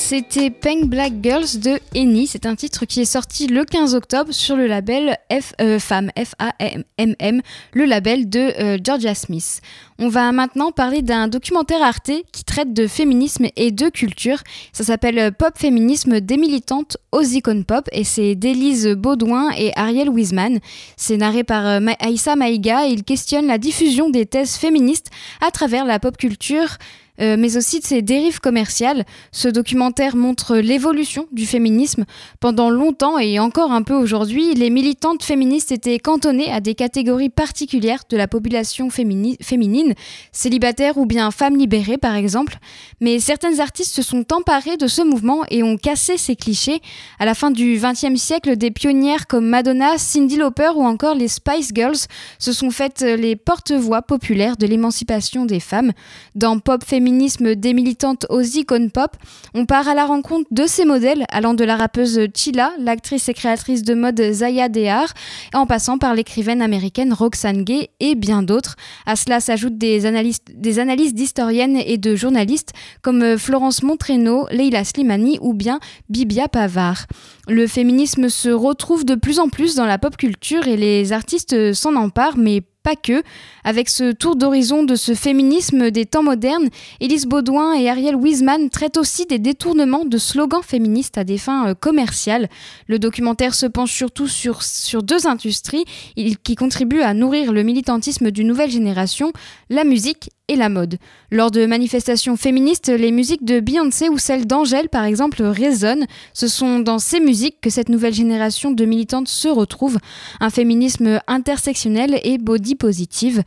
c'était Pink Black Girls de Eni. C'est un titre qui est sorti le 15 octobre sur le label F, euh, F-A-M-M, le label de euh, Georgia Smith. On va maintenant parler d'un documentaire Arte qui traite de féminisme et de culture. Ça s'appelle Pop Féminisme des militantes aux icônes pop et c'est d'Élise Baudouin et Ariel Wiseman. C'est narré par euh, Aïssa Maïga et il questionne la diffusion des thèses féministes à travers la pop culture euh, mais aussi de ses dérives commerciales. Ce documentaire montre l'évolution du féminisme. Pendant longtemps et encore un peu aujourd'hui, les militantes féministes étaient cantonnées à des catégories particulières de la population féminine, célibataires ou bien femmes libérées par exemple. Mais certaines artistes se sont emparées de ce mouvement et ont cassé ces clichés. À la fin du XXe siècle, des pionnières comme Madonna, Cindy Lauper ou encore les Spice Girls se sont faites les porte-voix populaires de l'émancipation des femmes. Dans Pop Féminisme, des militantes aux icônes pop, on part à la rencontre de ces modèles, allant de la rappeuse Chila, l'actrice et créatrice de mode Zaya Dehar, en passant par l'écrivaine américaine Roxane Gay et bien d'autres. À cela s'ajoutent des analyses, des d'historiennes et de journalistes comme Florence Montreno, Leila Slimani ou bien Bibia Pavard. Le féminisme se retrouve de plus en plus dans la pop culture et les artistes s'en emparent, mais pas que. Avec ce tour d'horizon de ce féminisme des temps modernes, Élise Baudouin et Ariel Wiesman traitent aussi des détournements de slogans féministes à des fins euh, commerciales. Le documentaire se penche surtout sur, sur deux industries qui contribuent à nourrir le militantisme d'une nouvelle génération, la musique et la mode. Lors de manifestations féministes, les musiques de Beyoncé ou celles d'Angèle, par exemple, résonnent. Ce sont dans ces musiques que cette nouvelle génération de militantes se retrouve. Un féminisme intersectionnel et body positive.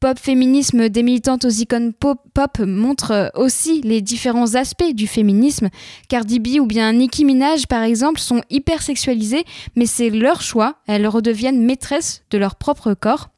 Pop féminisme des militantes aux icônes pop, pop montre aussi les différents aspects du féminisme. Cardi B ou bien Nicki Minaj, par exemple, sont hyper sexualisées, mais c'est leur choix. Elles redeviennent maîtresses de leur propre corps.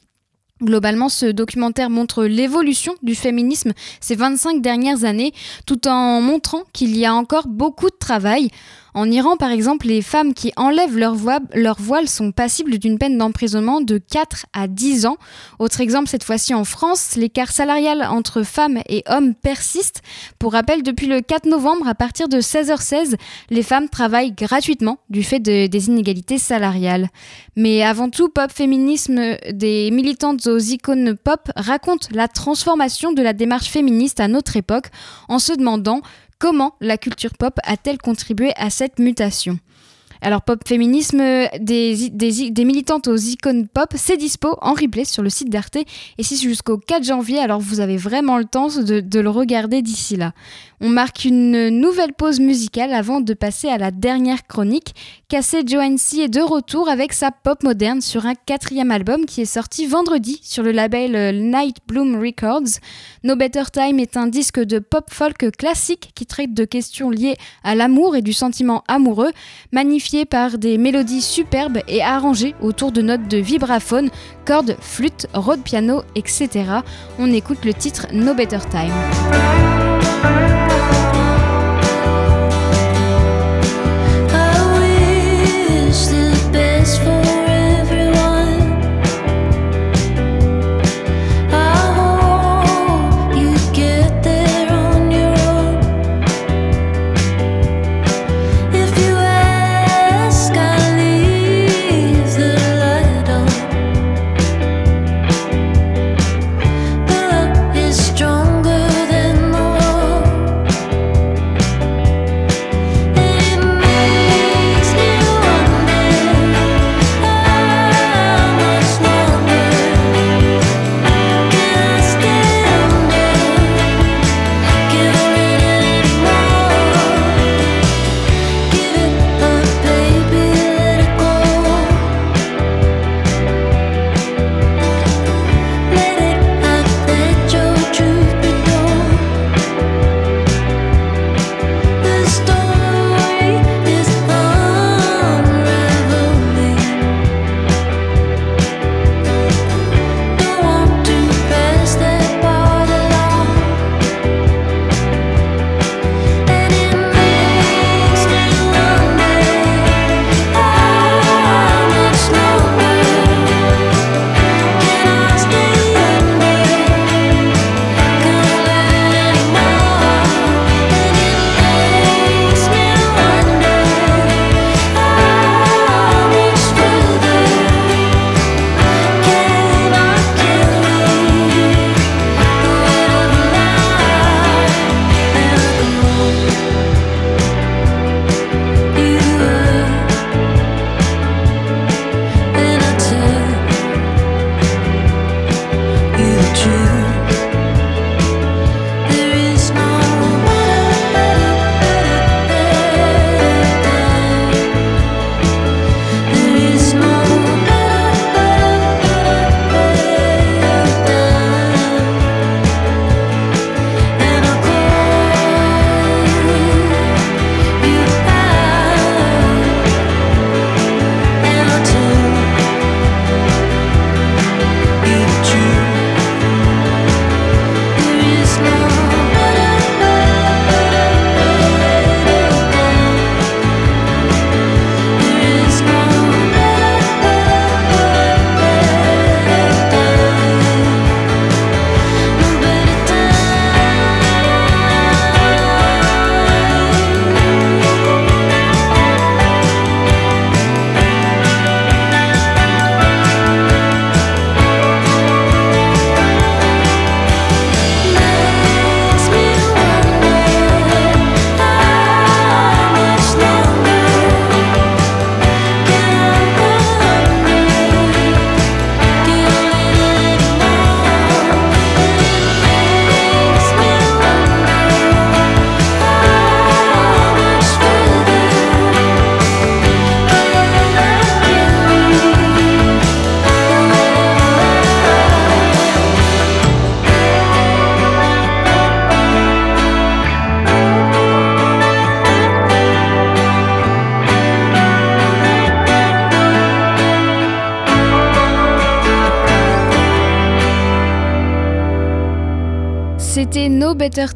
Globalement, ce documentaire montre l'évolution du féminisme ces 25 dernières années, tout en montrant qu'il y a encore beaucoup de travail. En Iran, par exemple, les femmes qui enlèvent leur, voile, sont passibles d'une peine d'emprisonnement de 4 à 10 ans. Autre exemple, cette fois-ci en France, l'écart salarial entre femmes et hommes persiste. Pour rappel, depuis le 4 novembre, à partir de 16h16, les femmes travaillent gratuitement du fait des inégalités salariales. Mais avant tout, Pop Féminisme des militantes aux icônes pop raconte la transformation de la démarche féministe à notre époque en se demandant Comment la culture pop a-t-elle contribué à cette mutation? Alors, Pop Féminisme, des, des, militantes aux icônes pop, c'est dispo en replay sur le site d'Arte. Et si c'est jusqu'au 4 janvier, alors vous avez vraiment le temps de, de le regarder d'ici là. On marque une nouvelle pause musicale avant de passer à la dernière chronique. Cassé Joancy est de retour avec sa pop moderne sur un quatrième album qui est sorti vendredi sur le label euh, Night Bloom Records. No Better Time est un disque de pop folk classique qui traite de questions liées à l'amour et du sentiment amoureux, magnifié par des mélodies superbes et arrangées autour de notes de vibraphone, cordes, flûte, rode piano, etc. On écoute le titre No Better Time.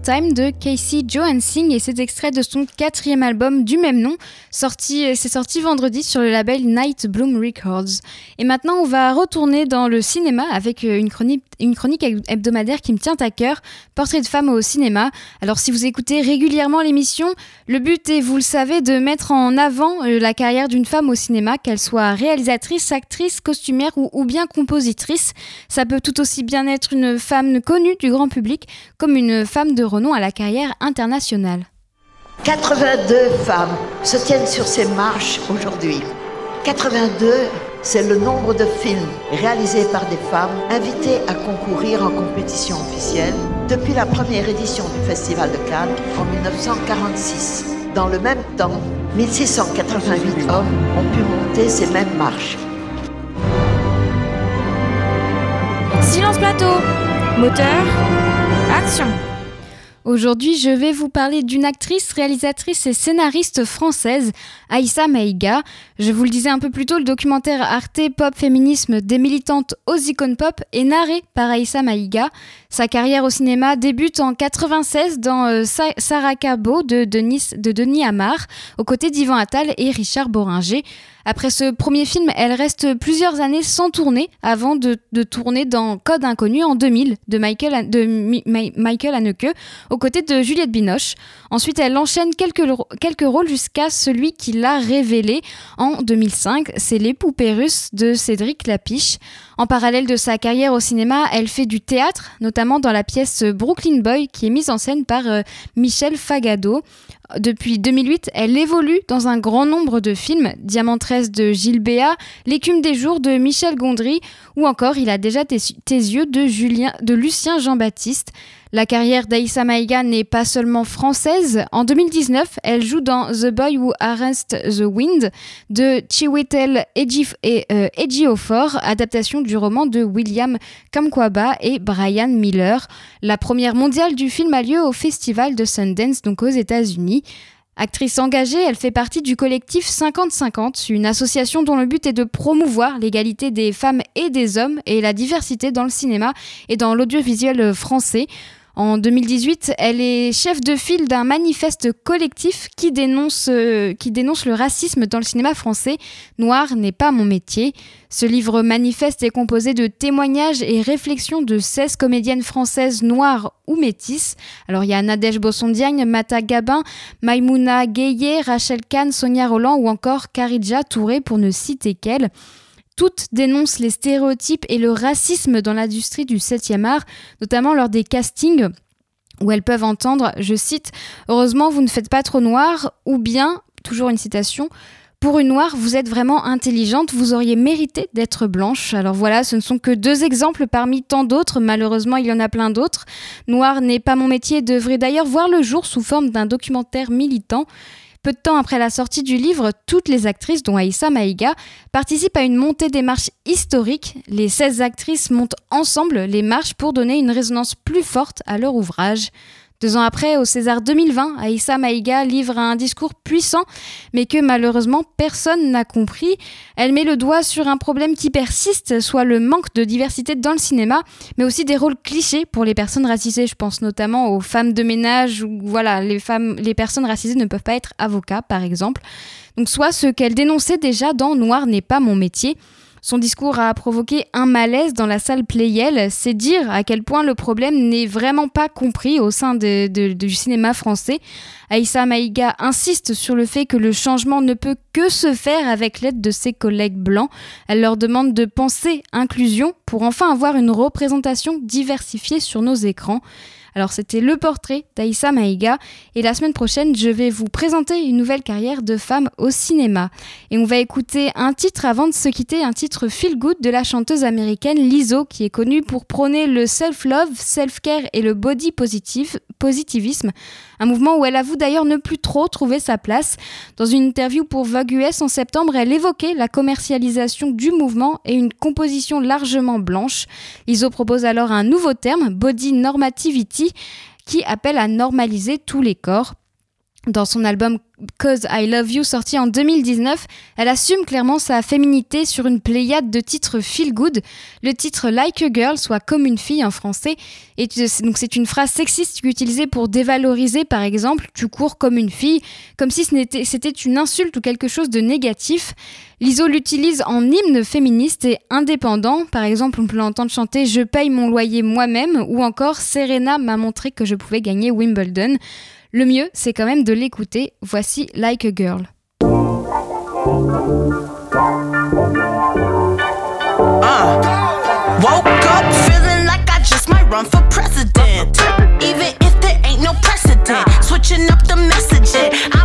仔 De Casey Johansing et c'est extrait de son quatrième album du même nom. Sorti, c'est sorti vendredi sur le label Night Bloom Records. Et maintenant, on va retourner dans le cinéma avec euh, une chronique, une chronique hebdomadaire qui me tient à cœur, Portrait de femme au cinéma. Alors si vous écoutez régulièrement l'émission, le but est, vous le savez, de mettre en avant euh, la carrière d'une femme au cinéma, qu'elle soit réalisatrice, actrice, costumière ou, ou bien compositrice. Ça peut tout aussi bien être une femme connue du grand public comme une femme de renom à la carrière internationale. 82 femmes se tiennent sur ces marches aujourd'hui. 82, c'est le nombre de films réalisés par des femmes invitées à concourir en compétition officielle depuis la première édition du Festival de Cannes en 1946. Dans le même temps, 1688 hommes ont pu monter ces mêmes marches. Silence plateau Moteur Action Aujourd'hui, je vais vous parler d'une actrice, réalisatrice et scénariste française, Aïssa Maïga. Je vous le disais un peu plus tôt, le documentaire Arte Pop Féminisme des militantes aux icônes pop est narré par Aïssa Maïga. Sa carrière au cinéma débute en 96 dans euh, Sarakabo de, de Denis Amar, aux côtés d'Yvan Attal et Richard Boringer. Après ce premier film, elle reste plusieurs années sans tourner avant de, tourner dans Code Inconnu en 2000 de Michael, de Michael Haneke aux côtés de Juliette Binoche. Ensuite, elle enchaîne quelques, rôles jusqu'à celui qui l'a révélé en 2005, c'est Les poupées russes de Cédric Lapiche. En parallèle de sa carrière au cinéma, elle fait du théâtre, notamment dans la pièce Brooklyn Boy qui est mise en scène par euh, Michel Fagado. Depuis 2008, elle évolue dans un grand nombre de films, Diamant 13 de Gilles Béat, L'écume des jours de Michel Gondry ou encore Il a déjà tes, yeux de Lucien Jean-Baptiste. La carrière d'Aïssa Maïga n'est pas seulement française. En 2019, elle joue dans The Boy Who Arrest the Wind de Chiwetel euh, Ejiofor, adaptation du roman de William Kamkwaba et Brian Miller. La première mondiale du film a lieu au festival de Sundance, donc aux États-Unis. Actrice engagée, elle fait partie du collectif 50-50, une association dont le but est de promouvoir l'égalité des femmes et des hommes et la diversité dans le cinéma et dans l'audiovisuel français. En 2018, elle est chef de file d'un manifeste collectif qui dénonce, euh, qui dénonce le racisme dans le cinéma français. Noir n'est pas mon métier. Ce livre manifeste est composé de témoignages et réflexions de 16 comédiennes françaises noires ou métisses. Alors il y a Nadège Bossondiagne, Mata Gabin, Maimouna Gueye, Rachel Kahn, Sonia Roland ou encore Karidja Touré pour ne citer qu'elle. Toutes dénoncent les stéréotypes et le racisme dans l'industrie du 7e art, notamment lors des castings où elles peuvent entendre, je cite, Heureusement, vous ne faites pas trop noir, ou bien, toujours une citation, pour une noire, vous êtes vraiment intelligente, vous auriez mérité d'être blanche. Alors voilà, ce ne sont que deux exemples parmi tant d'autres, malheureusement il y en a plein d'autres. Noir n'est pas mon métier devrait d'ailleurs voir le jour sous forme d'un documentaire militant. Peu de temps après la sortie du livre, toutes les actrices, dont Aïssa Maïga, participent à une montée des marches historiques. Les 16 actrices montent ensemble les marches pour donner une résonance plus forte à leur ouvrage. Deux ans après, au César 2020, Aïssa Maïga livre un discours puissant, mais que malheureusement personne n'a compris. Elle met le doigt sur un problème qui persiste, soit le manque de diversité dans le cinéma, mais aussi des rôles clichés pour les personnes racisées. Je pense notamment aux femmes de ménage, ou voilà, les femmes, les personnes racisées ne peuvent pas être avocats, par exemple. Donc soit ce qu'elle dénonçait déjà dans Noir n'est pas mon métier. Son discours a provoqué un malaise dans la salle Playel. C'est dire à quel point le problème n'est vraiment pas compris au sein du cinéma français. Aïssa Maïga insiste sur le fait que le changement ne peut que se faire avec l'aide de ses collègues blancs. Elle leur demande de penser inclusion pour enfin avoir une représentation diversifiée sur nos écrans. Alors c'était le portrait d'Aïssa Maïga et la semaine prochaine je vais vous présenter une nouvelle carrière de femme au cinéma. Et on va écouter un titre avant de se quitter, un titre feel good de la chanteuse américaine Lizzo qui est connue pour prôner le self-love, self-care et le body positive, positivisme. Un mouvement où elle avoue d'ailleurs ne plus trop trouver sa place. Dans une interview pour Vogue US en septembre, elle évoquait la commercialisation du mouvement et une composition largement blanche. Lizzo propose alors un nouveau terme, body normativity, qui appelle à normaliser tous les corps. Dans son album Cause I Love You sorti en 2019, elle assume clairement sa féminité sur une pléiade de titres feel good. Le titre Like a Girl, soit comme une fille en français, c'est une phrase sexiste utilisée pour dévaloriser par exemple tu cours comme une fille, comme si c'était une insulte ou quelque chose de négatif. L'ISO l'utilise en hymne féministe et indépendant. Par exemple, on peut l'entendre chanter Je paye mon loyer moi-même ou encore Serena m'a montré que je pouvais gagner Wimbledon. Le mieux, c'est quand même de l'écouter. Voici Like a Girl. Uh, woke up feeling like I just might run for president. Even if there ain't no precedent, switching up the messaging.